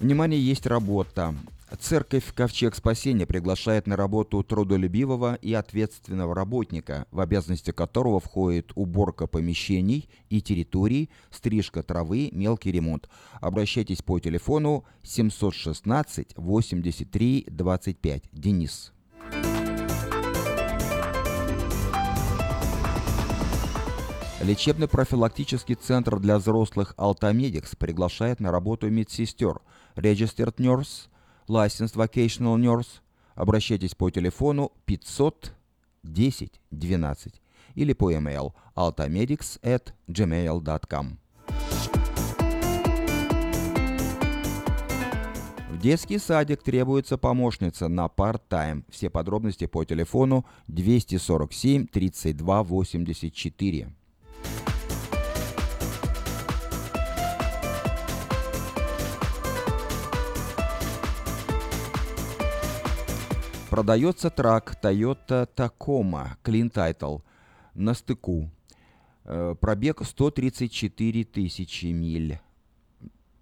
Внимание, есть работа. Церковь «Ковчег спасения» приглашает на работу трудолюбивого и ответственного работника, в обязанности которого входит уборка помещений и территорий, стрижка травы, мелкий ремонт. Обращайтесь по телефону 716 83 25. Денис. Лечебно-профилактический центр для взрослых «Алтамедикс» приглашает на работу медсестер Registered Nurse, Licensed Vocational Nurse. Обращайтесь по телефону 500 10 12 или по email altamedics at gmail.com. В детский садик требуется помощница на part-time. Все подробности по телефону 247 32 84. Продается трак Toyota Tacoma Clean Title на стыку. Э, пробег 134 тысячи миль.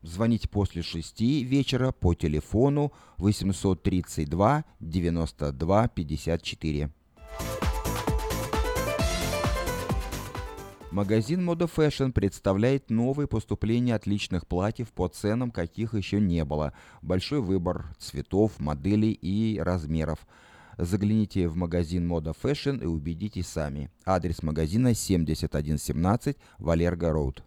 Звоните после 6 вечера по телефону 832 92 54. Магазин Moda Fashion представляет новые поступления отличных платьев по ценам, каких еще не было. Большой выбор цветов, моделей и размеров. Загляните в магазин Moda Fashion и убедитесь сами. Адрес магазина 7117 Валерго Роуд.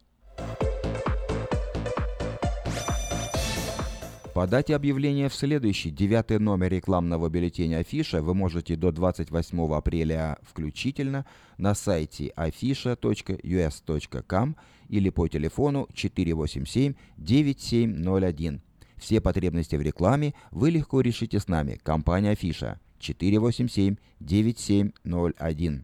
Подать объявление в следующий, девятый номер рекламного бюллетеня Афиша вы можете до 28 апреля включительно на сайте afisha.us.com или по телефону 487-9701. Все потребности в рекламе вы легко решите с нами. Компания Афиша 487-9701.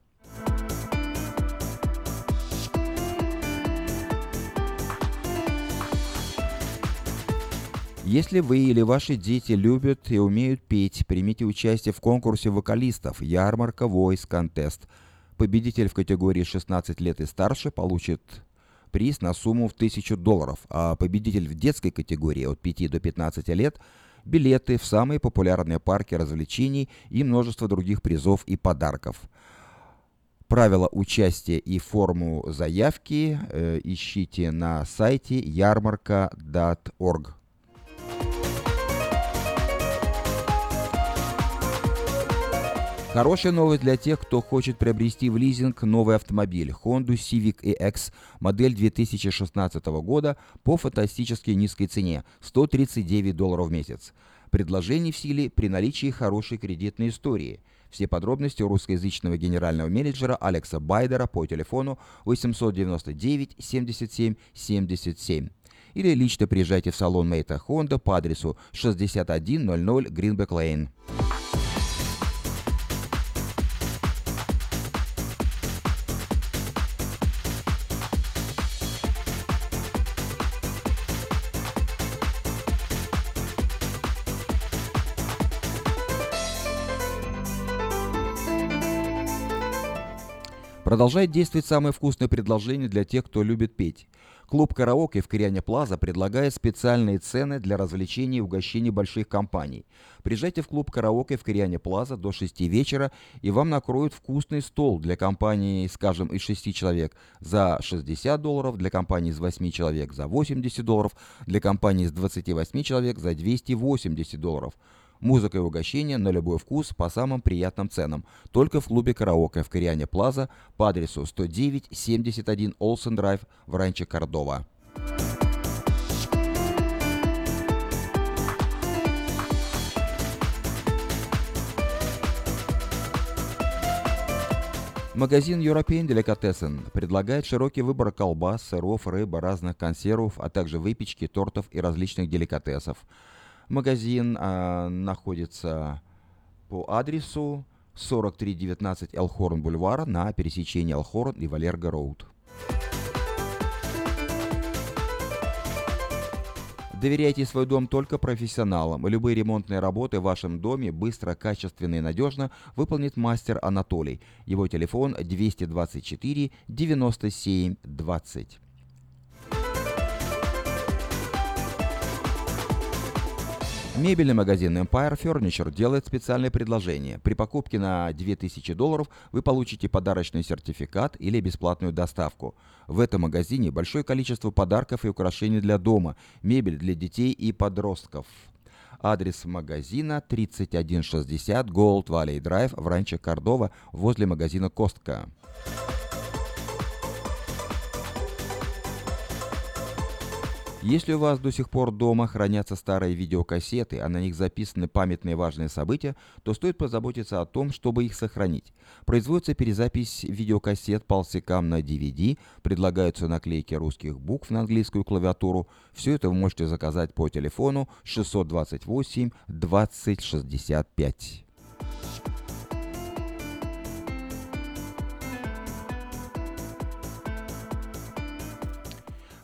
Если вы или ваши дети любят и умеют петь, примите участие в конкурсе вокалистов «Ярмарка Voice Contest». Победитель в категории 16 лет и старше получит приз на сумму в 1000 долларов, а победитель в детской категории от 5 до 15 лет – билеты в самые популярные парки развлечений и множество других призов и подарков. Правила участия и форму заявки э, ищите на сайте ярмарка.org. Хорошая новость для тех, кто хочет приобрести в лизинг новый автомобиль Honda Civic EX модель 2016 года по фантастически низкой цене – 139 долларов в месяц. Предложение в силе при наличии хорошей кредитной истории. Все подробности у русскоязычного генерального менеджера Алекса Байдера по телефону 899 77 77 или лично приезжайте в салон Мейта Honda по адресу 6100 Greenback Lane. Продолжает действовать самое вкусное предложение для тех, кто любит петь. Клуб «Караоке» в Кориане Плаза предлагает специальные цены для развлечений и угощений больших компаний. Приезжайте в клуб «Караоке» в Кориане Плаза до 6 вечера, и вам накроют вкусный стол для компании, скажем, из 6 человек за 60 долларов, для компании из 8 человек за 80 долларов, для компании из 28 человек за 280 долларов. Музыка и угощение на любой вкус по самым приятным ценам. Только в клубе «Караоке» в Кориане Плаза по адресу 109-71 Олсен Драйв в Ранче Кордова. Магазин European Delicatessen предлагает широкий выбор колбас, сыров, рыбы, разных консервов, а также выпечки, тортов и различных деликатесов. Магазин а, находится по адресу 4319 Элхорн Бульвара на пересечении Элхорн и Валерго Роуд. Доверяйте свой дом только профессионалам. Любые ремонтные работы в вашем доме быстро, качественно и надежно выполнит мастер Анатолий. Его телефон 224 97 20. Мебельный магазин Empire Furniture делает специальное предложение. При покупке на 2000 долларов вы получите подарочный сертификат или бесплатную доставку. В этом магазине большое количество подарков и украшений для дома, мебель для детей и подростков. Адрес магазина 3160 Gold Valley Drive в Ранче Кордова возле магазина Костка. Если у вас до сих пор дома хранятся старые видеокассеты, а на них записаны памятные важные события, то стоит позаботиться о том, чтобы их сохранить. Производится перезапись видеокассет полсекам на DVD, предлагаются наклейки русских букв на английскую клавиатуру. Все это вы можете заказать по телефону 628 2065.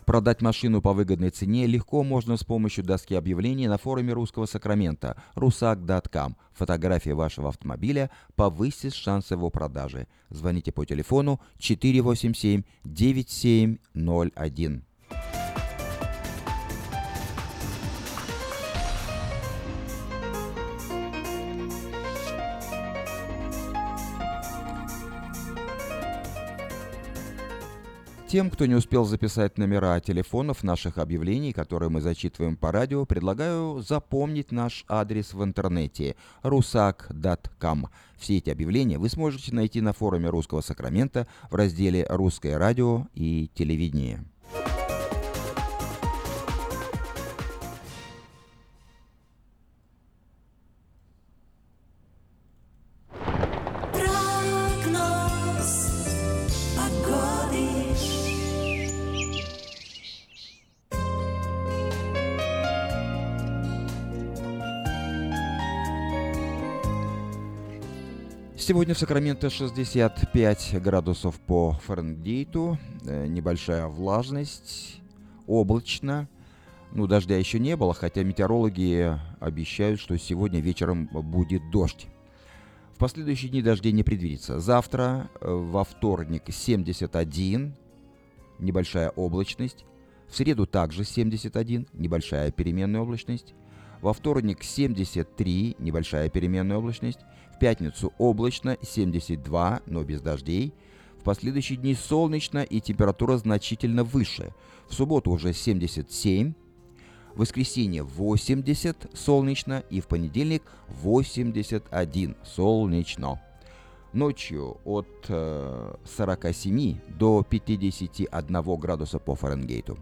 Продать машину по выгодной цене легко можно с помощью доски объявлений на форуме русского Сакрамента rusak.com. Фотография вашего автомобиля повысит шансы его продажи. Звоните по телефону 487 9701. Тем, кто не успел записать номера телефонов наших объявлений, которые мы зачитываем по радио, предлагаю запомнить наш адрес в интернете rusak.com. Все эти объявления вы сможете найти на форуме Русского Сакрамента в разделе «Русское радио и телевидение». Сегодня в Сакраменто 65 градусов по Фаренгейту, э, небольшая влажность, облачно. Ну, дождя еще не было, хотя метеорологи обещают, что сегодня вечером будет дождь. В последующие дни дождей не предвидится. Завтра, э, во вторник, 71, небольшая облачность. В среду также 71, небольшая переменная облачность. Во вторник 73, небольшая переменная облачность. Пятницу облачно 72, но без дождей. В последующие дни солнечно и температура значительно выше. В субботу уже 77, в воскресенье 80 солнечно и в понедельник 81 солнечно. Ночью от э, 47 до 51 градуса по Фаренгейту.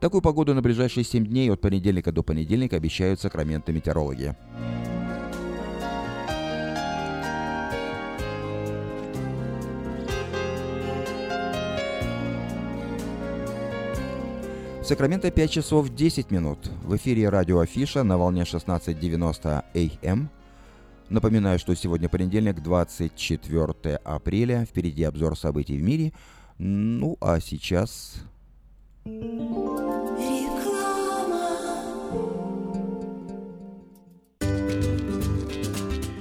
Такую погоду на ближайшие 7 дней от понедельника до понедельника обещают сакраменты метеорологи. Сакраменто 5 часов 10 минут. В эфире радио Афиша на волне 16.90 АМ. Напоминаю, что сегодня понедельник, 24 апреля. Впереди обзор событий в мире. Ну, а сейчас...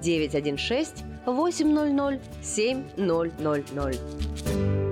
916 800 7000.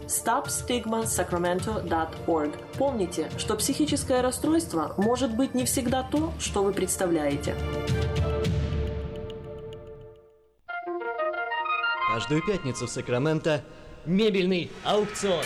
stopstigmasacramento.org. Помните, что психическое расстройство может быть не всегда то, что вы представляете. Каждую пятницу в Сакраменто мебельный аукцион.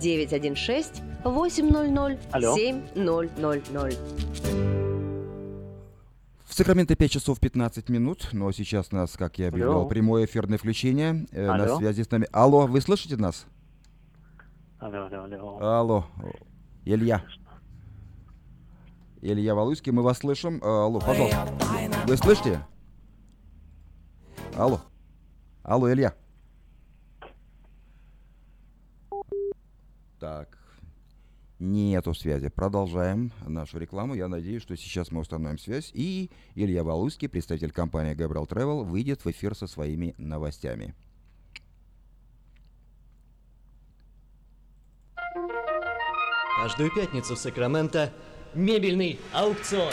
916 800 Алло. 7000. В Сакраменто 5 часов 15 минут, но сейчас у нас, как я объявлял, Алло. прямое эфирное включение. э, на Алло. связи с нами. Алло, вы слышите нас? Алло, алло, алло. Алло, Илья. Илья Валуйский, мы вас слышим. Э, Алло, пожалуйста. Вы слышите? Алло. Алло, Илья. Так. Нету связи. Продолжаем нашу рекламу. Я надеюсь, что сейчас мы установим связь. И Илья Валуйский, представитель компании Gabriel Travel, выйдет в эфир со своими новостями. Каждую пятницу в Сакраменто мебельный аукцион.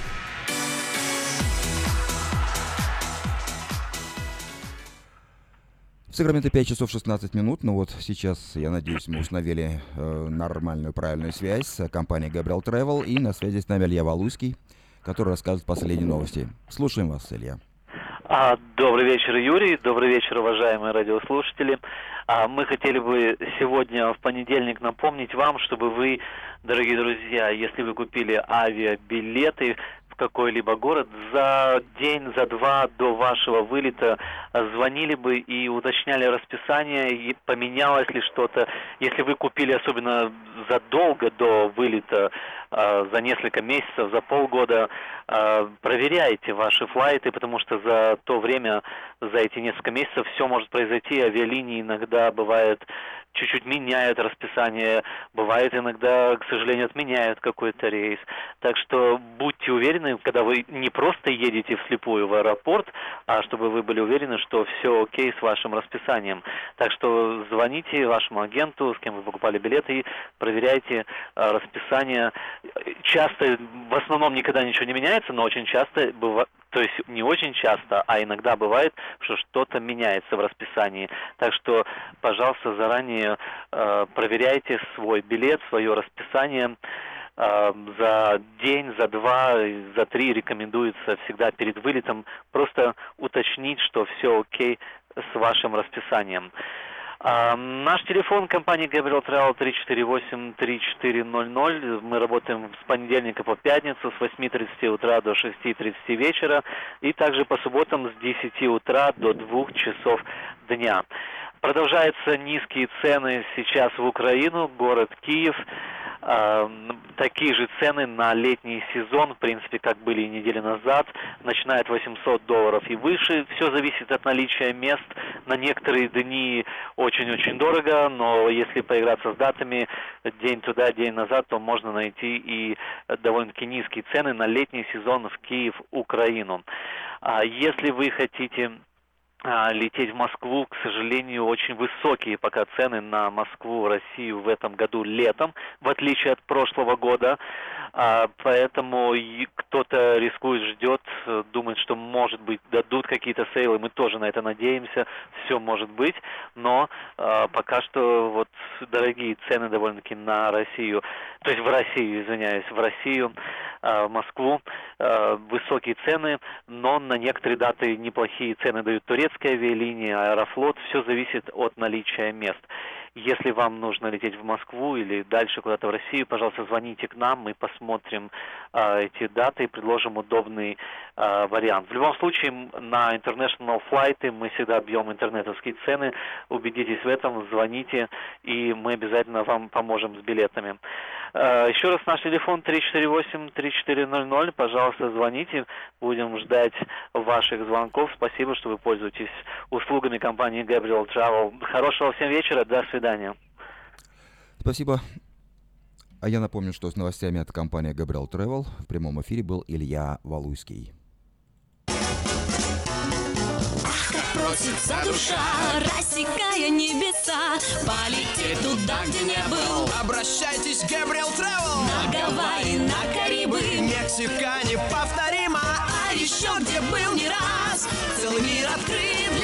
В Сакраменто 5 часов 16 минут. Ну вот сейчас, я надеюсь, мы установили э, нормальную, правильную связь с компанией Gabriel Travel. И на связи с нами Илья Валуйский, который расскажет последние новости. Слушаем вас, Илья. А, добрый вечер, Юрий. Добрый вечер, уважаемые радиослушатели. А, мы хотели бы сегодня в понедельник напомнить вам, чтобы вы, дорогие друзья, если вы купили авиабилеты какой-либо город, за день, за два до вашего вылета звонили бы и уточняли расписание, и поменялось ли что-то. Если вы купили особенно задолго до вылета, за несколько месяцев, за полгода. Э, проверяйте ваши флайты, потому что за то время, за эти несколько месяцев все может произойти. Авиалинии иногда бывает чуть-чуть меняют расписание, бывает иногда, к сожалению, отменяют какой-то рейс. Так что будьте уверены, когда вы не просто едете вслепую в аэропорт, а чтобы вы были уверены, что все окей с вашим расписанием. Так что звоните вашему агенту, с кем вы покупали билеты, и проверяйте а, расписание. Часто, в основном никогда ничего не меняется, но очень часто бывает то есть не очень часто, а иногда бывает, что что-то меняется в расписании. Так что, пожалуйста, заранее э, проверяйте свой билет, свое расписание. Э, за день, за два, за три рекомендуется всегда перед вылетом просто уточнить, что все окей с вашим расписанием. А, наш телефон компании Gabriel Travel 348-3400. Мы работаем с понедельника по пятницу с 8.30 утра до 6.30 вечера и также по субботам с 10 утра до 2 часов дня. Продолжаются низкие цены сейчас в Украину, город Киев. Э, такие же цены на летний сезон, в принципе, как были недели назад, начиная от 800 долларов и выше. Все зависит от наличия мест. На некоторые дни очень-очень дорого, но если поиграться с датами день туда, день назад, то можно найти и довольно-таки низкие цены на летний сезон в Киев, Украину. А если вы хотите лететь в Москву, к сожалению, очень высокие пока цены на Москву, Россию в этом году летом, в отличие от прошлого года. А, поэтому кто-то рискует, ждет, думает, что, может быть, дадут какие-то сейлы. Мы тоже на это надеемся. Все может быть. Но а, пока что вот дорогие цены довольно-таки на Россию. То есть в Россию, извиняюсь, в Россию, в Москву. Высокие цены, но на некоторые даты неплохие цены дают турецкая авиалиния, Аэрофлот, все зависит от наличия мест. Если вам нужно лететь в Москву или дальше куда-то в Россию, пожалуйста, звоните к нам, мы посмотрим э, эти даты и предложим удобный э, вариант. В любом случае, на international флайты мы всегда бьем интернетовские цены. Убедитесь в этом, звоните, и мы обязательно вам поможем с билетами. Э, еще раз наш телефон 348-3400. Пожалуйста, звоните. Будем ждать ваших звонков. Спасибо, что вы пользуетесь услугами компании Gabriel Travel. Хорошего всем вечера. До свидания свидания. Спасибо. А я напомню, что с новостями от компании Gabriel Travel в прямом эфире был Илья Валуйский. просится душа, рассекая небеса, полететь туда, где не был. Обращайтесь, Габриэл Travel! На Гавайи, на Карибы, Мексика неповторима, а еще где был не раз, целый мир открыт.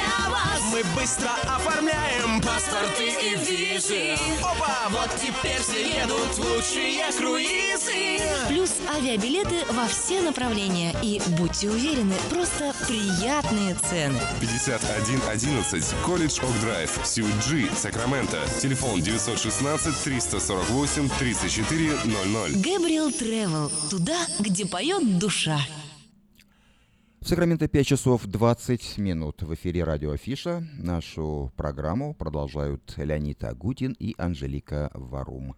Мы быстро оформляем паспорты и визы. Опа! Вот теперь все едут лучшие круизы. Плюс авиабилеты во все направления. И будьте уверены, просто приятные цены. 5111 Колледж Ок Драйв, Сьюджи, Сакраменто. Телефон 916 348 3400. Гэбриэл Тревел. Туда, где поет душа. В Сакраменто 5 часов 20 минут. В эфире радио Афиша. Нашу программу продолжают Леонид Агутин и Анжелика Варум.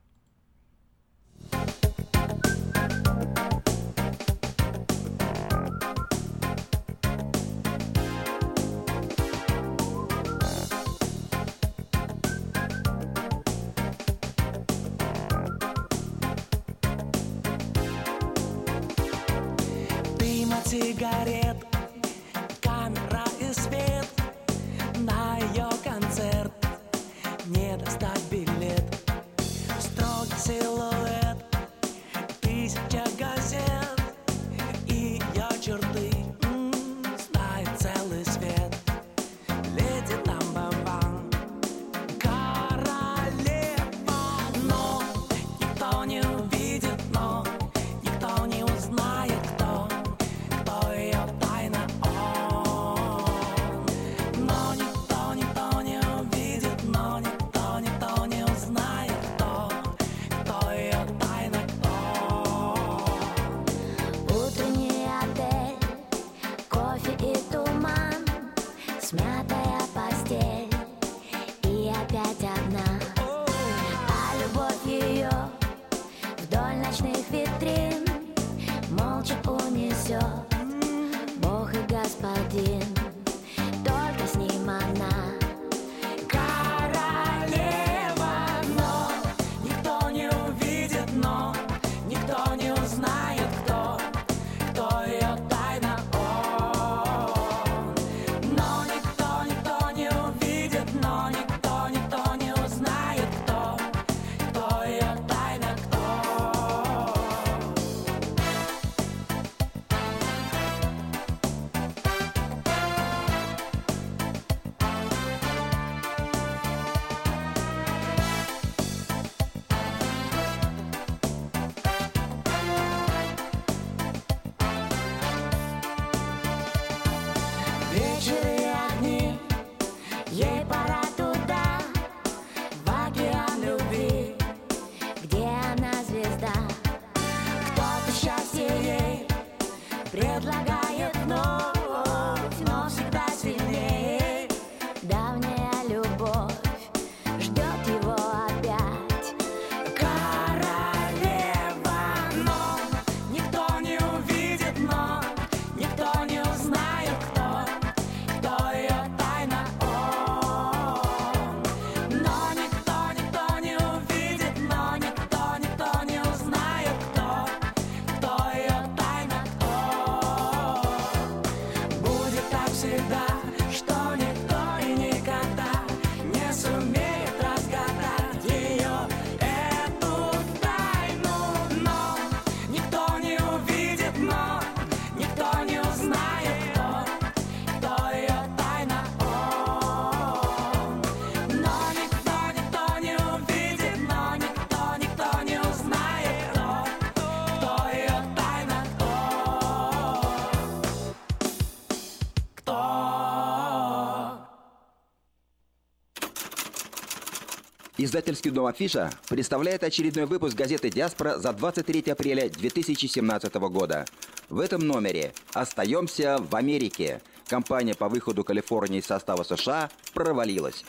Издательский дом Афиша представляет очередной выпуск газеты «Диаспора» за 23 апреля 2017 года. В этом номере «Остаемся в Америке». Компания по выходу Калифорнии из состава США провалилась.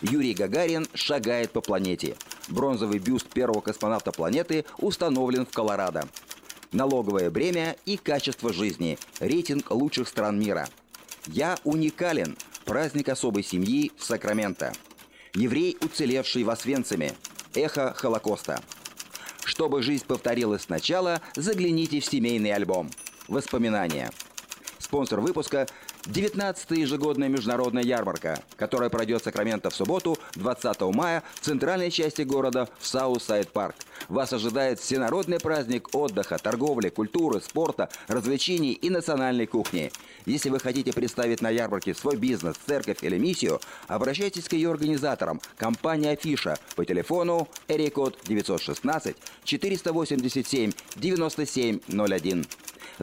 Юрий Гагарин шагает по планете. Бронзовый бюст первого космонавта планеты установлен в Колорадо. Налоговое бремя и качество жизни. Рейтинг лучших стран мира. «Я уникален». Праздник особой семьи в Сакраменто. Еврей, уцелевший в Освенциме. Эхо Холокоста. Чтобы жизнь повторилась сначала, загляните в семейный альбом. Воспоминания. Спонсор выпуска – 19-я ежегодная международная ярмарка, которая пройдет в Сакраменто в субботу, 20 мая, в центральной части города, в Southside Park. Вас ожидает всенародный праздник отдыха, торговли, культуры, спорта, развлечений и национальной кухни. Если вы хотите представить на ярмарке свой бизнес, церковь или миссию, обращайтесь к ее организаторам, компания Афиша, по телефону Эрикод 916 487 9701.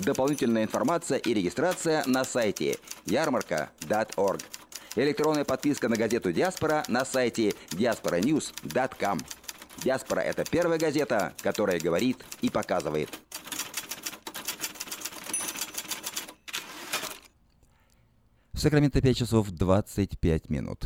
Дополнительная информация и регистрация на сайте ярмарка.org. Электронная подписка на газету «Диаспора» на сайте diasporanews.com. «Диаспора» — это первая газета, которая говорит и показывает. В Сакраменто 5 часов 25 минут.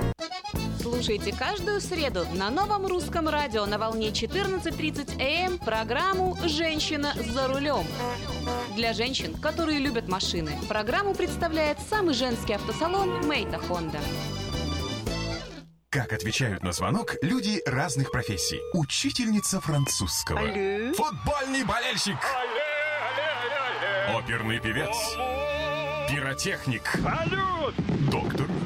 Слушайте каждую среду на новом русском радио на волне 14.30 АМ программу «Женщина за рулем». Для женщин, которые любят машины, программу представляет самый женский автосалон «Мейта Хонда». Как отвечают на звонок люди разных профессий. Учительница французского. Алле. Футбольный болельщик. Оперный певец. Пиротехник. Салют! Доктор.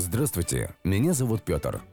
Здравствуйте, меня зовут Петр.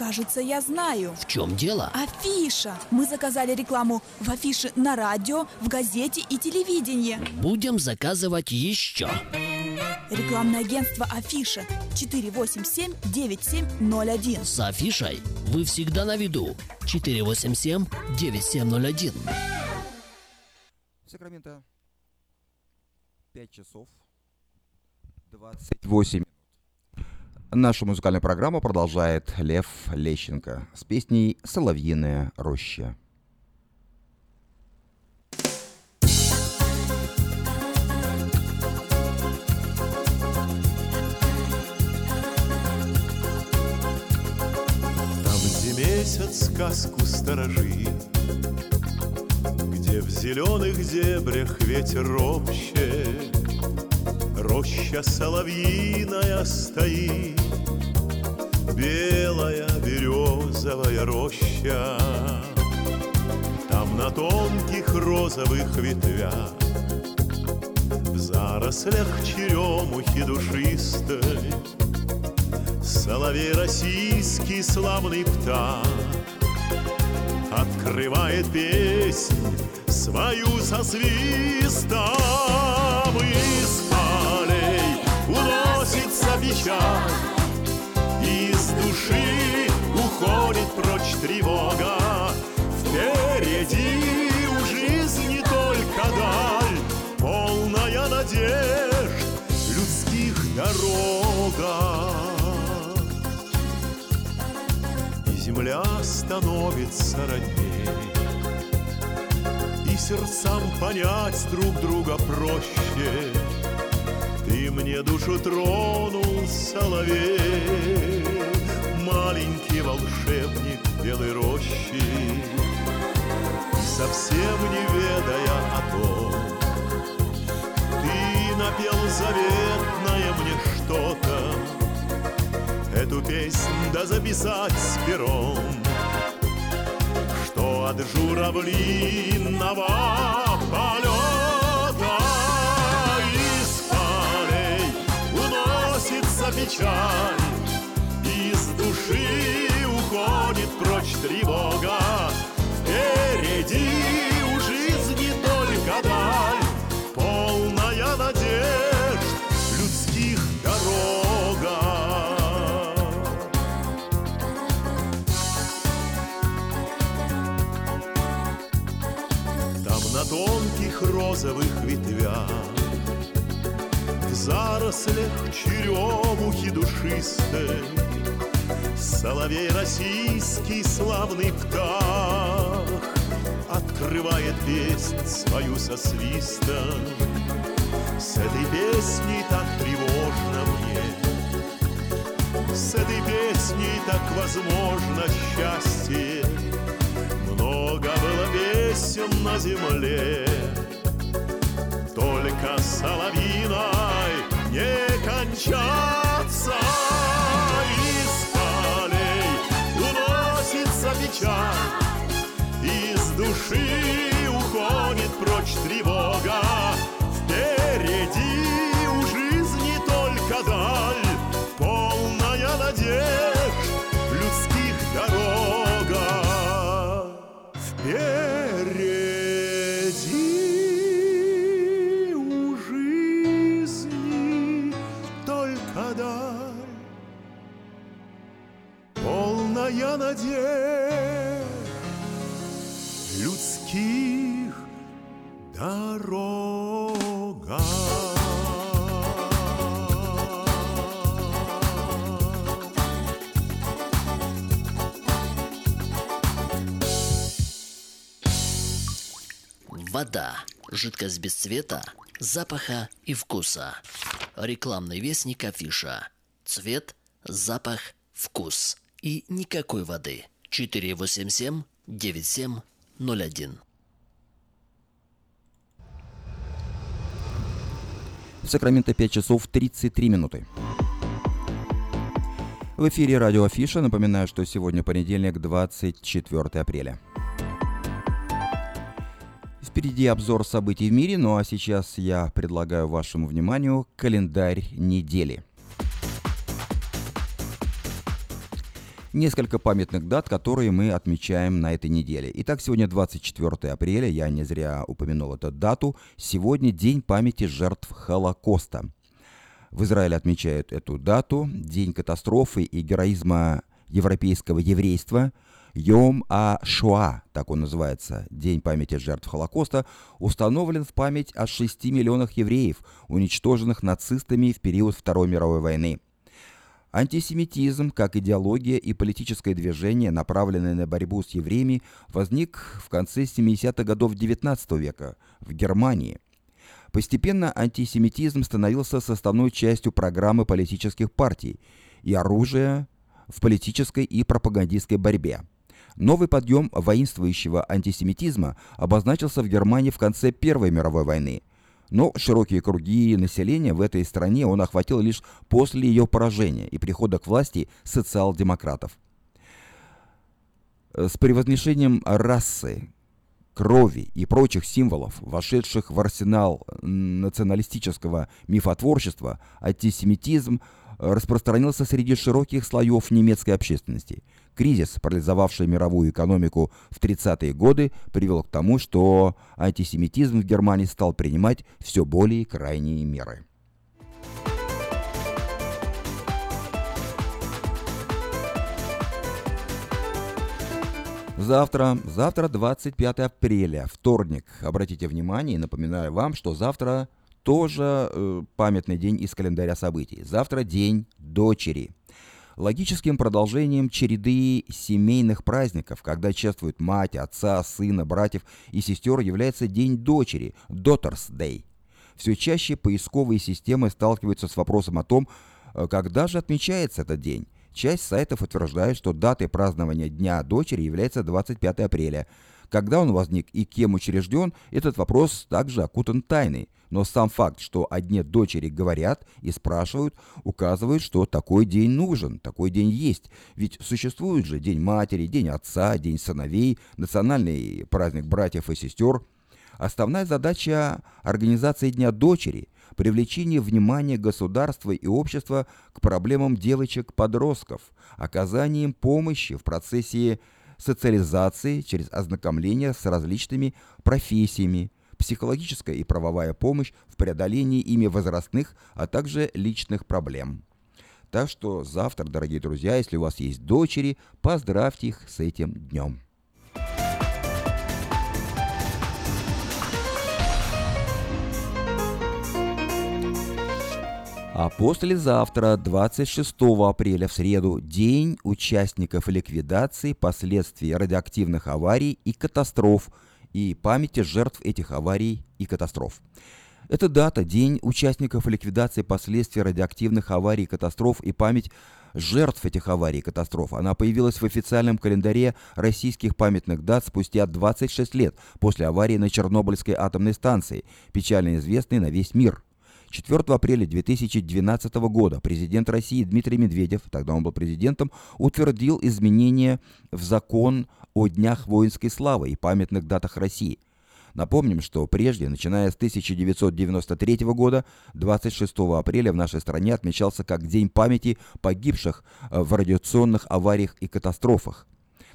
Кажется, я знаю. В чем дело? Афиша. Мы заказали рекламу в афише на радио, в газете и телевидении. Будем заказывать еще. Рекламное агентство Афиша 487-9701. С афишей вы всегда на виду. 487-9701. Сакраменто 5 часов 28 минут. Нашу музыкальную программу продолжает Лев Лещенко с песней «Соловьиная роща». Месяц сказку сторожит, Где в зеленых дебрях ветер ропщет, Роща соловьиная стоит, Белая березовая роща. Там на тонких розовых ветвях В зарослях черемухи душистой Соловей российский славный птах Открывает песнь свою со свистом полей печаль Из души уходит прочь тревога. Впереди у жизни только даль Полная надежд людских дорога. И земля становится родней И сердцам понять друг друга проще Ты мне душу тронул, соловей Маленький волшебник белой рощи И совсем не ведая о том Ты напел заветное мне что-то. Эту песнь да записать с пером Что от журавлиного полета печаль. Из души уходит прочь тревога. Впереди у жизни только даль. Полная надежд людских дорога. Там на тонких розовых ветвях В зарослях черемухи душистой. Соловей российский славный птах Открывает песнь свою со свистом. С этой песней так тревожно мне С этой песней так возможно счастье. Много было песен на земле Только соловьиной не кончаться Из полей уносится печаль Из души уходит прочь тревога. Впереди у жизни только даль Надежд людских дорога. Вода. Жидкость без цвета, запаха и вкуса. Рекламный вестник афиша. Цвет, запах, вкус. И никакой воды. 487 9701. В Сакраменто 5 часов 33 минуты. В эфире радио Афиша. Напоминаю, что сегодня понедельник, 24 апреля. Впереди обзор событий в мире, ну а сейчас я предлагаю вашему вниманию календарь недели. Несколько памятных дат, которые мы отмечаем на этой неделе. Итак, сегодня 24 апреля, я не зря упомянул эту дату. Сегодня День памяти жертв Холокоста. В Израиле отмечают эту дату, День катастрофы и героизма европейского еврейства – Йом А Шуа, так он называется, День памяти жертв Холокоста, установлен в память о 6 миллионах евреев, уничтоженных нацистами в период Второй мировой войны. Антисемитизм, как идеология и политическое движение, направленное на борьбу с евреями, возник в конце 70-х годов XIX века в Германии. Постепенно антисемитизм становился составной частью программы политических партий и оружия в политической и пропагандистской борьбе. Новый подъем воинствующего антисемитизма обозначился в Германии в конце Первой мировой войны. Но широкие круги населения в этой стране он охватил лишь после ее поражения и прихода к власти социал-демократов. С превозношением расы, крови и прочих символов, вошедших в арсенал националистического мифотворчества, антисемитизм распространился среди широких слоев немецкой общественности – Кризис, парализовавший мировую экономику в 30-е годы, привел к тому, что антисемитизм в Германии стал принимать все более крайние меры. Завтра, завтра 25 апреля, вторник. Обратите внимание напоминаю вам, что завтра тоже э, памятный день из календаря событий. Завтра день дочери – логическим продолжением череды семейных праздников, когда чествуют мать, отца, сына, братьев и сестер, является День дочери – Daughters Day. Все чаще поисковые системы сталкиваются с вопросом о том, э, когда же отмечается этот день. Часть сайтов утверждает, что датой празднования Дня дочери является 25 апреля. Когда он возник и кем учрежден, этот вопрос также окутан тайной – но сам факт, что одни дочери говорят и спрашивают, указывает, что такой день нужен, такой день есть. Ведь существует же День матери, День отца, День сыновей, национальный праздник братьев и сестер. Основная задача организации Дня дочери – привлечение внимания государства и общества к проблемам девочек-подростков, оказание им помощи в процессе социализации через ознакомление с различными профессиями, психологическая и правовая помощь в преодолении ими возрастных, а также личных проблем. Так что завтра, дорогие друзья, если у вас есть дочери, поздравьте их с этим днем. А послезавтра, 26 апреля, в среду, День участников ликвидации последствий радиоактивных аварий и катастроф – и памяти жертв этих аварий и катастроф. Эта дата – день участников ликвидации последствий радиоактивных аварий и катастроф и память жертв этих аварий и катастроф. Она появилась в официальном календаре российских памятных дат спустя 26 лет после аварии на Чернобыльской атомной станции, печально известной на весь мир – 4 апреля 2012 года президент России Дмитрий Медведев, тогда он был президентом, утвердил изменения в закон о Днях воинской славы и памятных датах России. Напомним, что прежде, начиная с 1993 года, 26 апреля в нашей стране отмечался как День памяти погибших э, в радиационных авариях и катастрофах.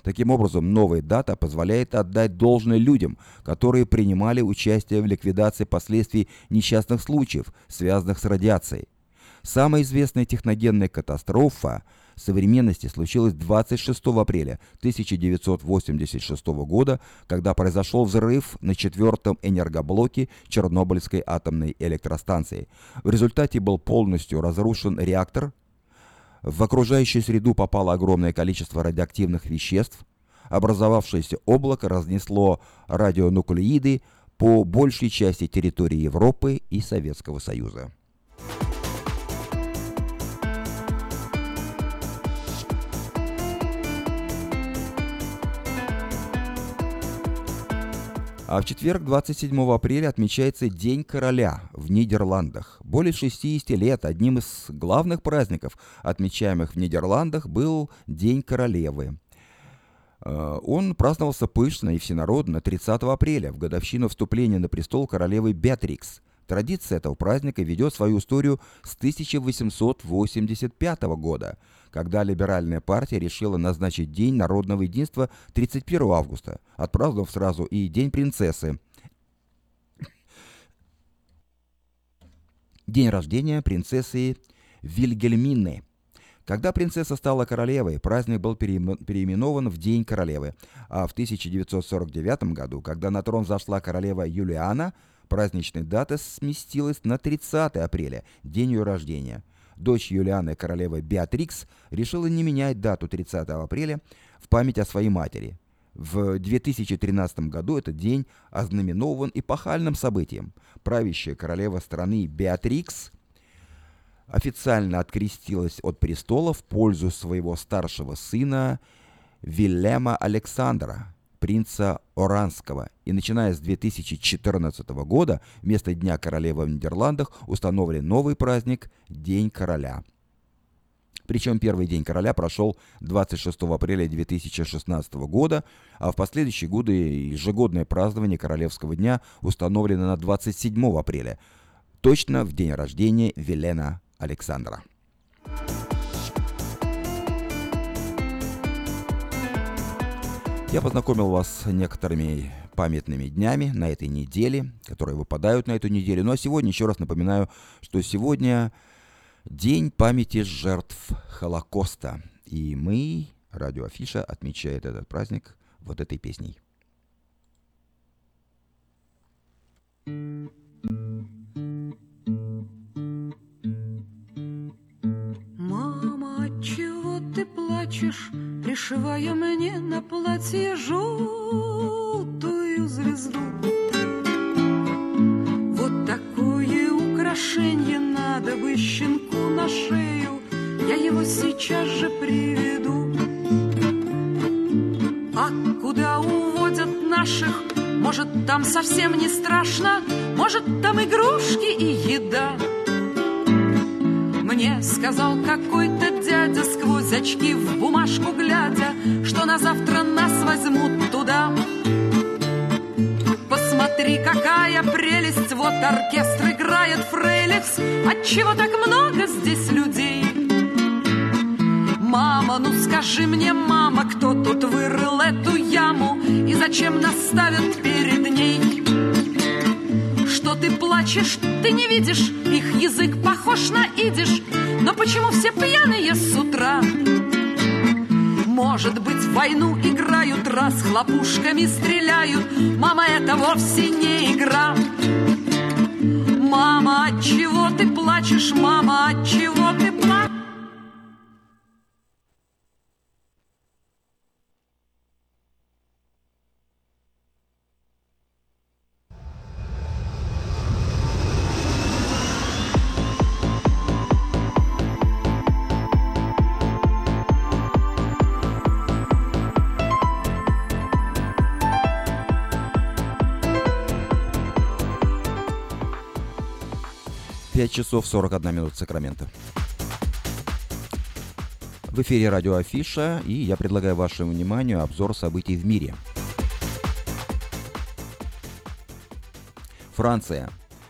Таким образом, новая дата позволяет отдать должное людям, которые принимали участие в ликвидации последствий несчастных случаев, связанных с радиацией. Самая известная техногенная катастрофа современности случилась 26 апреля 1986 года, когда произошел взрыв на четвертом энергоблоке Чернобыльской атомной электростанции. В результате был полностью разрушен реактор, в окружающую среду попало огромное количество радиоактивных веществ. Образовавшееся облако разнесло радионуклеиды по большей части территории Европы и Советского Союза. А в четверг, 27 апреля, отмечается День короля в Нидерландах. Более 60 лет одним из главных праздников, отмечаемых в Нидерландах, был День королевы. Э, он праздновался пышно и всенародно 30 апреля, в годовщину вступления на престол королевы Беатрикс. Традиция этого праздника ведет свою историю с 1885 года, когда либеральная партия решила назначить День народного единства 31 августа, отпраздновав сразу и День принцессы. День рождения принцессы Вильгельмины. Когда принцесса стала королевой, праздник был переименован в День королевы, а в 1949 году, когда на трон зашла королева Юлиана, праздничная дата сместилась на 30 апреля, день ее рождения. Дочь Юлианы, королева Беатрикс, решила не менять дату 30 апреля в память о своей матери. В 2013 году этот день ознаменован эпохальным событием. Правящая королева страны Беатрикс официально открестилась от престола в пользу своего старшего сына Вильяма Александра, принца Оранского. И начиная с 2014 года вместо Дня королевы в Нидерландах установлен новый праздник – День короля. Причем первый День короля прошел 26 апреля 2016 года, а в последующие годы ежегодное празднование Королевского дня установлено на 27 апреля, точно в день рождения Велена Александра. Я познакомил вас с некоторыми памятными днями на этой неделе, которые выпадают на эту неделю. Ну а сегодня еще раз напоминаю, что сегодня День памяти жертв Холокоста. И мы, радио Афиша, отмечает этот праздник вот этой песней. Мама, чего ты плачешь, пришивая мне на платье желтую звезду? Вот такое украшение надо бы щенку на шею, я его сейчас же приведу. А куда уводят наших? Может, там совсем не страшно, может, там игрушки и еда. Мне сказал какой-то дядя сквозь очки в бумажку глядя, что на завтра нас возьмут туда. Посмотри, какая прелесть, вот оркестр играет фрейликс, отчего так много здесь людей? Мама, ну скажи мне, мама, кто тут вырыл эту яму и зачем нас ставят перед ней? Что ты плачешь, ты не видишь, их язык похож на идиш, почему все пьяные с утра? Может быть, в войну играют, раз хлопушками стреляют. Мама, это вовсе не игра. Мама, от чего ты плачешь? Мама, от чего ты плачешь? Часов 41 минут Сакрамента. В эфире радио Афиша, и я предлагаю вашему вниманию обзор событий в мире. Франция.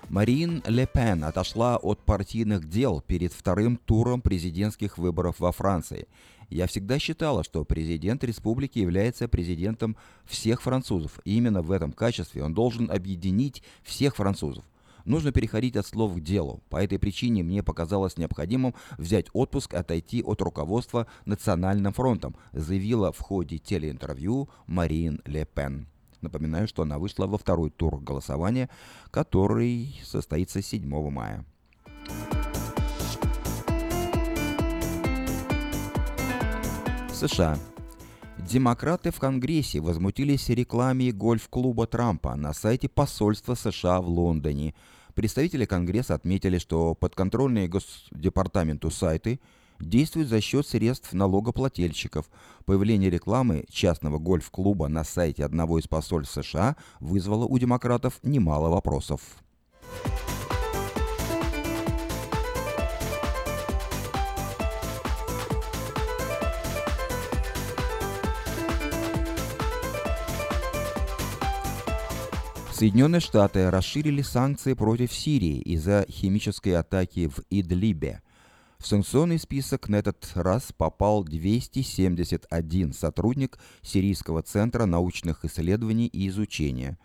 Марин Ле Пен отошла от партийных дел перед вторым туром президентских выборов во Франции. Я всегда считала, что президент республики является президентом всех французов. И именно в этом качестве он должен объединить всех французов. Нужно переходить от слов к делу. По этой причине мне показалось необходимым взять отпуск и отойти от руководства Национальным фронтом, заявила в ходе телеинтервью Марин Ле Пен. Напоминаю, что она вышла во второй тур голосования, который состоится 7 мая. США. Демократы в Конгрессе возмутились рекламе гольф-клуба Трампа на сайте посольства США в Лондоне – Представители Конгресса отметили, что подконтрольные Госдепартаменту сайты действуют за счет средств налогоплательщиков. Появление рекламы частного гольф-клуба на сайте одного из посольств США вызвало у демократов немало вопросов. Соединенные Штаты расширили санкции против Сирии из-за химической атаки в Идлибе. В санкционный список на этот раз попал 271 сотрудник Сирийского центра научных исследований и изучения.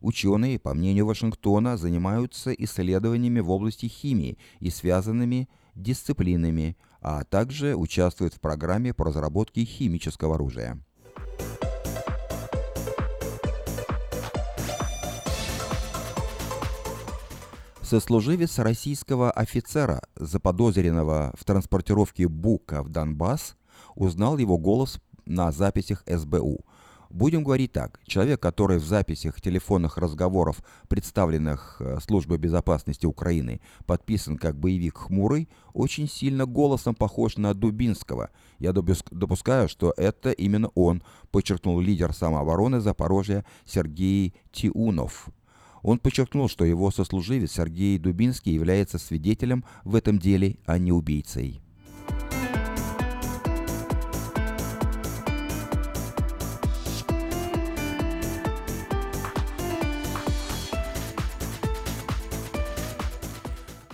Ученые, по мнению Вашингтона, занимаются исследованиями в области химии и связанными дисциплинами, а также участвуют в программе по разработке химического оружия. Сослуживец российского офицера, заподозренного в транспортировке Бука в Донбасс, узнал его голос на записях СБУ. Будем говорить так, человек, который в записях телефонных разговоров, представленных э, Службой безопасности Украины, подписан как боевик «Хмурый», очень сильно голосом похож на Дубинского. Я допускаю, что это именно он, подчеркнул лидер самообороны Запорожья Сергей Тиунов. Он подчеркнул, что его сослуживец Сергей Дубинский является свидетелем в этом деле, а не убийцей.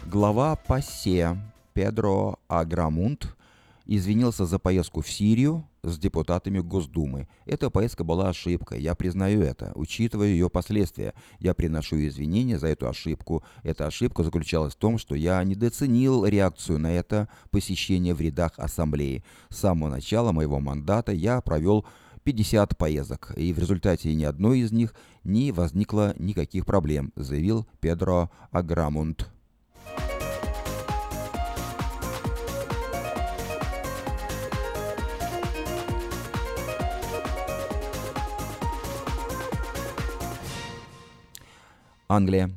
Глава ПАСЕ Педро Аграмунт извинился за поездку в Сирию с депутатами Госдумы. Эта поездка была ошибкой, я признаю это. Учитывая ее последствия, я приношу извинения за эту ошибку. Эта ошибка заключалась в том, что я недооценил реакцию на это посещение в рядах ассамблеи. С самого начала моего мандата я провел 50 поездок, и в результате ни одной из них не возникло никаких проблем, заявил Педро Аграмунт. Англия.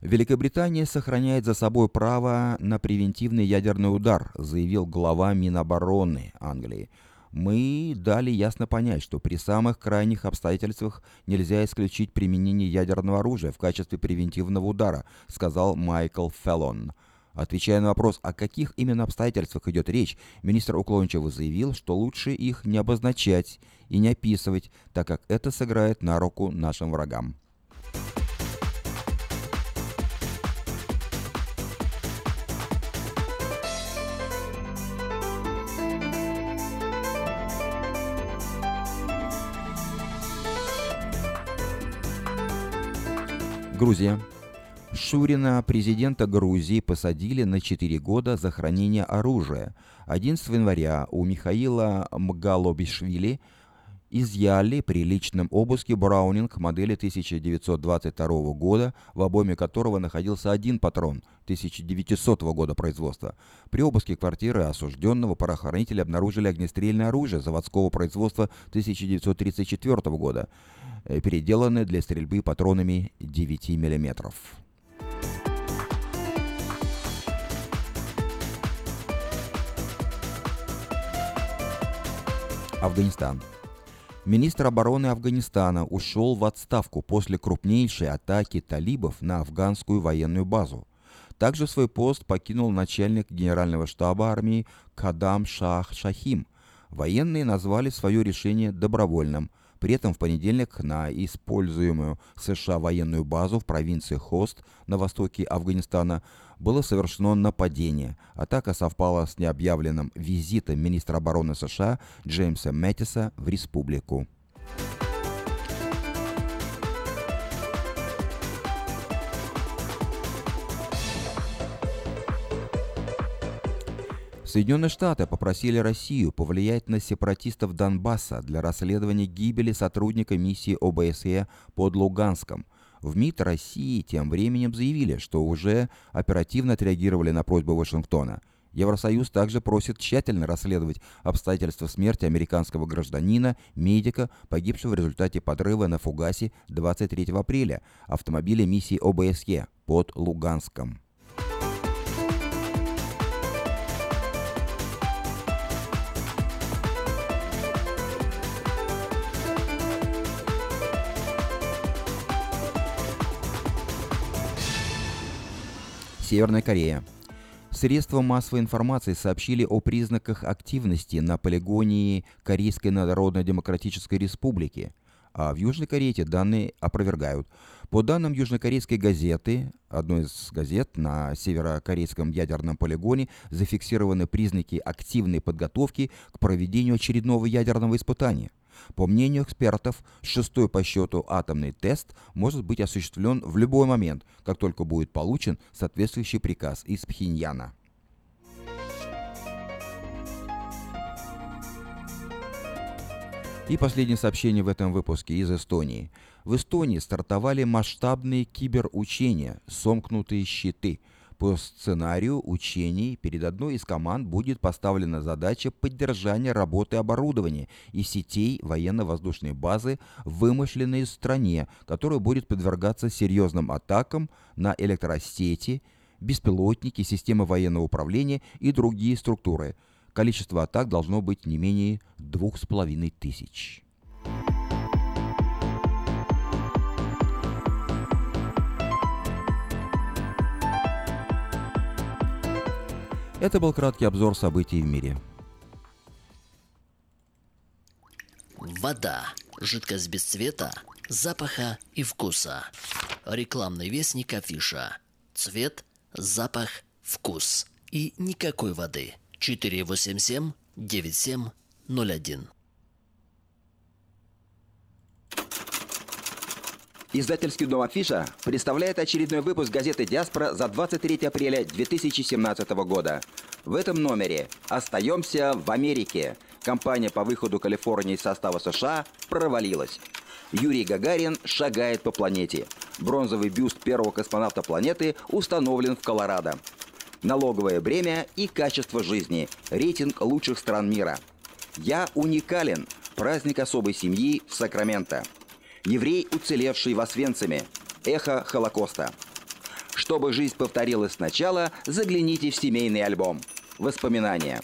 Великобритания сохраняет за собой право на превентивный ядерный удар, заявил глава Минобороны Англии. Мы дали ясно понять, что при самых крайних обстоятельствах нельзя исключить применение ядерного оружия в качестве превентивного удара, сказал Майкл Феллон. Отвечая на вопрос, о каких именно обстоятельствах идет речь, министр уклончиво заявил, что лучше их не обозначать и не описывать, так как это сыграет на руку нашим врагам. Грузия. Шурина, президента Грузии, посадили на 4 года за хранение оружия. 11 января у Михаила Мгалобишвили изъяли при личном обыске Браунинг модели 1922 года, в обойме которого находился один патрон 1900 года производства. При обыске квартиры осужденного правоохранители обнаружили огнестрельное оружие заводского производства 1934 года. Э, переделаны для стрельбы патронами 9 мм. Афганистан. Министр обороны Афганистана ушел в отставку после крупнейшей атаки талибов на афганскую военную базу. Также свой пост покинул начальник генерального штаба армии Кадам Шах Шахим. Военные назвали свое решение добровольным – при этом в понедельник на используемую США военную базу в провинции Хост на востоке Афганистана было совершено нападение. Атака совпала с необъявленным визитом министра обороны США Джеймса Мэттиса в республику. Соединенные Штаты попросили Россию повлиять на сепаратистов Донбасса для расследования гибели сотрудника миссии ОБСЕ под Луганском. В МИД России тем временем заявили, что уже оперативно отреагировали на просьбу Вашингтона. Евросоюз также просит тщательно расследовать обстоятельства смерти американского гражданина, медика, погибшего в результате подрыва на Фугасе 23 апреля автомобиля миссии ОБСЕ под Луганском. Северная Корея. Средства массовой информации сообщили о признаках активности на полигоне Корейской Народно-Демократической Республики. а в Южной Корее эти данные опровергают. По данным южнокорейской газеты, одной из газет на северокорейском ядерном полигоне зафиксированы признаки активной подготовки к проведению очередного ядерного испытания. По мнению экспертов, шестой по счету атомный тест может быть осуществлен в любой момент, как только будет получен соответствующий приказ из Пхеньяна. И последнее сообщение в этом выпуске из Эстонии. В Эстонии стартовали масштабные киберучения «Сомкнутые щиты». По сценарию учений перед одной из команд будет поставлена задача поддержания работы оборудования и сетей военно-воздушной базы в вымышленной стране, которая будет подвергаться серьезным атакам на электросети, беспилотники, системы военного управления и другие структуры. Количество атак должно быть не менее 2500. Это был краткий обзор событий в мире. Вода. Жидкость без цвета, запаха и вкуса. Рекламный вестник афиша. Цвет, запах, вкус. И никакой воды. 487 9701. Издательский дом «Афиша» представляет очередной выпуск газеты «Диаспора» за 23 апреля 2017 года. В этом номере «Остаемся в Америке». Компания по выходу Калифорнии из состава США провалилась. Юрий Гагарин шагает по планете. Бронзовый бюст первого космонавта планеты установлен в Колорадо. Налоговое бремя и качество жизни. Рейтинг лучших стран мира. «Я уникален». Праздник особой семьи в Сакраменто. Еврей, уцелевший в Освенциме. Эхо Холокоста. Чтобы жизнь повторилась сначала, загляните в семейный альбом. Воспоминания.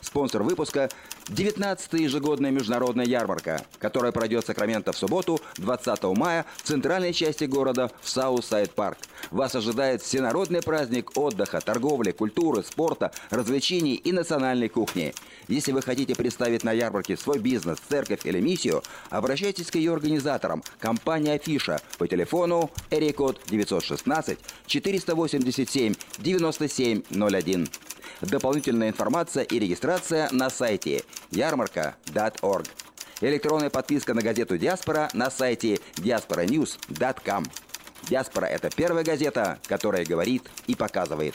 Спонсор выпуска 19-я ежегодная международная ярмарка, которая пройдет в Сакраменто в субботу, 20 мая, в центральной части города в Саусайд Парк. Вас ожидает всенародный праздник отдыха, торговли, культуры, спорта, развлечений и национальной кухни. Если вы хотите представить на ярмарке свой бизнес, церковь или миссию, обращайтесь к ее организаторам, компания Афиша, по телефону area code 916 487 9701. Дополнительная информация и регистрация на сайте ярмарка.org. Электронная подписка на газету «Диаспора» на сайте diasporanews.com. «Диаспора» — это первая газета, которая говорит и показывает.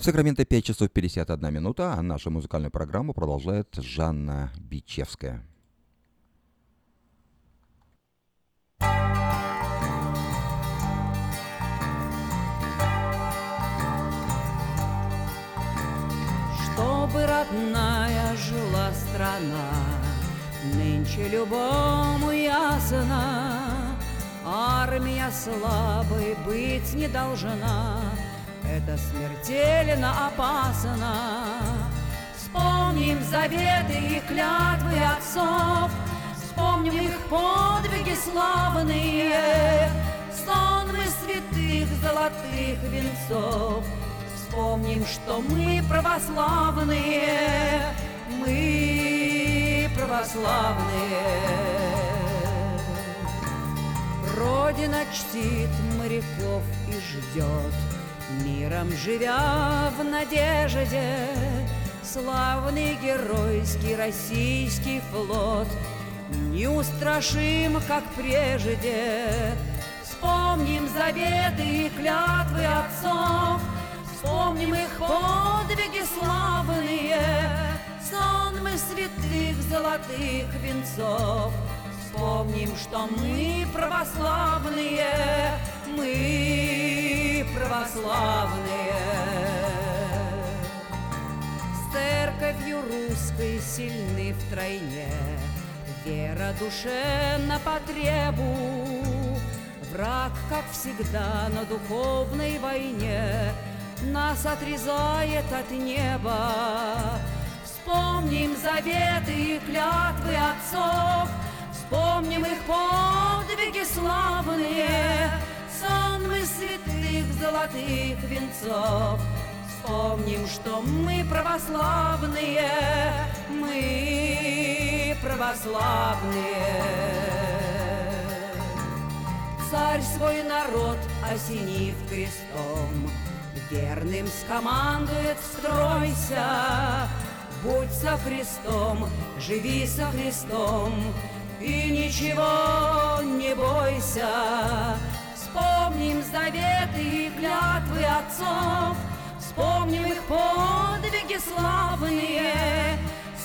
В Сакраменто 5 часов 51 минута, а нашу музыкальную программу продолжает Жанна Бичевская. Чтобы родная жила страна, Нынче любому ясно, Армия слабой быть не должна, Это смертельно опасно. Вспомним заветы и клятвы отцов, Вспомним их подвиги славные, Сонмы святых золотых венцов — Вспомним, что мы православные, мы православные. Родина чтит моряков и ждет, Миром живя в надежде, Славный геройский российский флот Неустрашим, как прежде. Вспомним заветы и клятвы отцов, Вспомним их подвиги славные, Сонмы святых золотых венцов. Вспомним, что мы православные, Мы православные. С церковью русской сильны втройне. Вера душе на потребу, враг, как всегда, на духовной войне нас отрезает от неба. Вспомним заветы и клятвы отцов, Вспомним их подвиги славные, Сонмы святых золотых венцов. Вспомним, что мы православные, мы православные. Царь свой народ осенив крестом, Верным скомандует «Стройся!» Будь со Христом, живи со Христом, И ничего не бойся. Вспомним заветы и клятвы отцов, Вспомним их подвиги славные,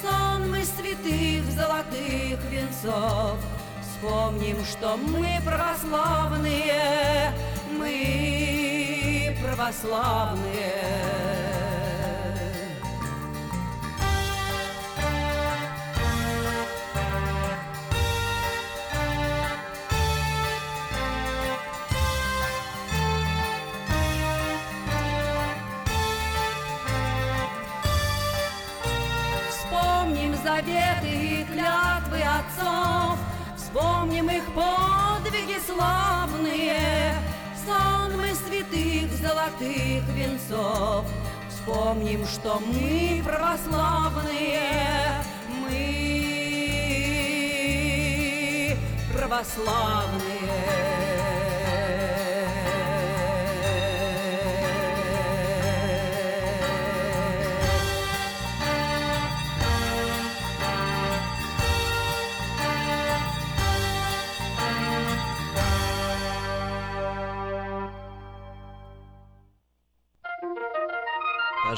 Сонмы святых золотых венцов. Вспомним, что мы православные, мы православные. Отцов, Вспомним их подвиги славные, Сонмы святых золотых венцов. Вспомним, что мы православные, мы православные.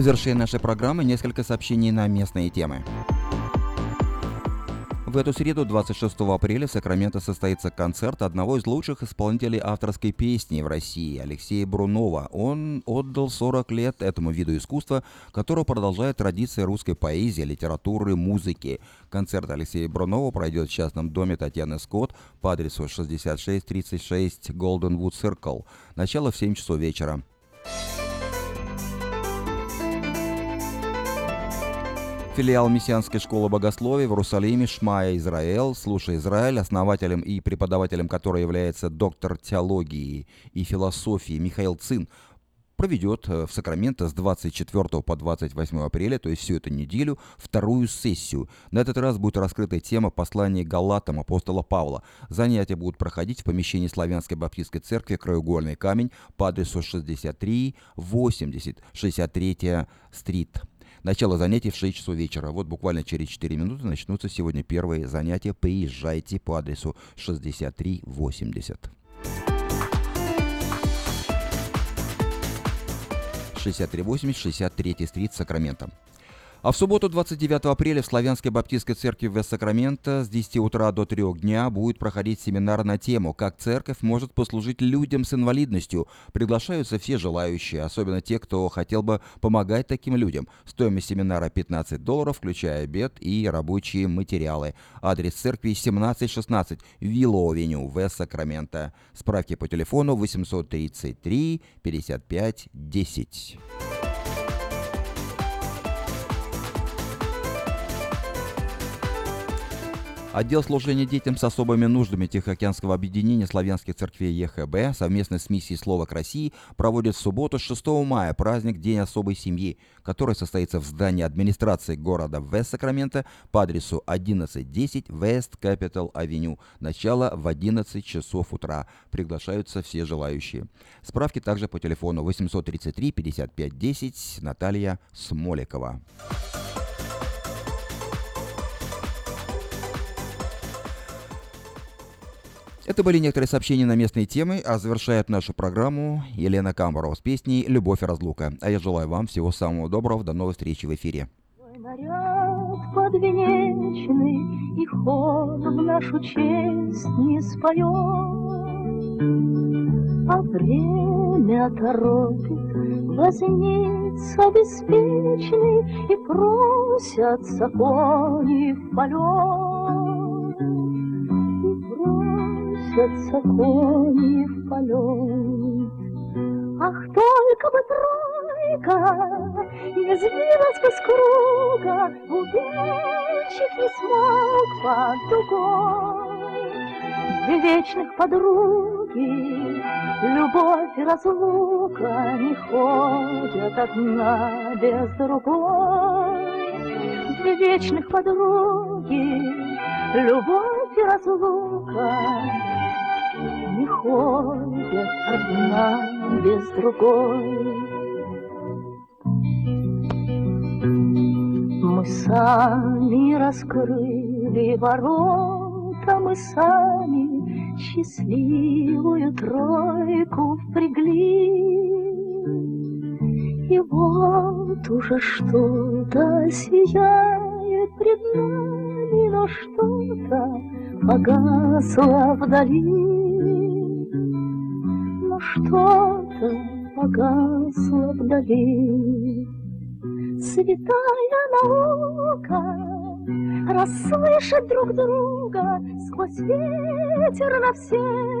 И в завершение нашей программы несколько сообщений на местные темы. В эту среду, 26 апреля, в Сакраменто состоится концерт одного из лучших исполнителей авторской песни в России, Алексея Брунова. Он отдал 40 лет этому виду искусства, которое продолжает традиции русской поэзии, литературы, музыки. Концерт Алексея Брунова пройдет в частном доме Татьяны Скотт по адресу 6636 Goldenwood Circle. Начало в 7 часов вечера. Филиал Мессианской школы богословия в Иерусалиме Шмая Израиль, слушай Израиль, основателем и преподавателем которой является доктор теологии и философии Михаил Цин, проведет э, в Сакраменто с 24 по 28 апреля, то есть всю эту неделю, вторую сессию. На этот раз будет раскрыта тема послания Галатам апостола Павла. Занятия будут проходить в помещении Славянской Баптистской церкви «Краеугольный камень» по адресу 63 80 63 стрит. Начало занятий в 6 часов вечера. Вот буквально через 4 минуты начнутся сегодня первые занятия. Приезжайте по адресу 6380. 6380, 63 стрит, Сакраменто. А в субботу 29 апреля в Славянской Баптистской церкви в Сакраменто с 10 утра до 3 дня будет проходить семинар на тему «Как церковь может послужить людям с инвалидностью». Приглашаются все желающие, особенно те, кто хотел бы помогать таким людям. Стоимость семинара 15 долларов, включая обед и рабочие материалы. Адрес церкви 1716 Виллоу-авеню в Сакраменто. Справки по телефону 833 55 10. Отдел служения детям с особыми нуждами Тихоокеанского объединения славянских церквей ЕХБ совместно с миссией «Слово к России» проводит в субботу 6 мая праздник День особой семьи, который состоится в здании администрации города Вест-Сакраменто по адресу 1110 West Capital Avenue. Начало в 11 часов утра. Приглашаются все желающие. Справки также по телефону 833 55 10 Наталья Смоликова. Это были некоторые сообщения на местные темы, а завершает нашу программу Елена Камбарова с песней «Любовь и разлука». А я желаю вам всего самого доброго, до новой встречи в эфире. наряд подвенечный, и хор в нашу честь не споет. А время торопит возница беспечный, И просятся кони в полет. И просятся кони в полет. Ах, только бы тройка не сбилась бы с круга, Убежчик не смог под дугой. Вечных подруги, любовь и разлука Не ходят одна без другой. Две вечных подруги, любовь и разлука Не ходят одна без другой. Мы сами раскрыли ворота, мы сами счастливую тройку впрягли. И вот уже что-то сияет пред нами, но что-то погасло вдали. Но что-то погасло вдали. Святая наука расслышать друг друга сквозь ветер на все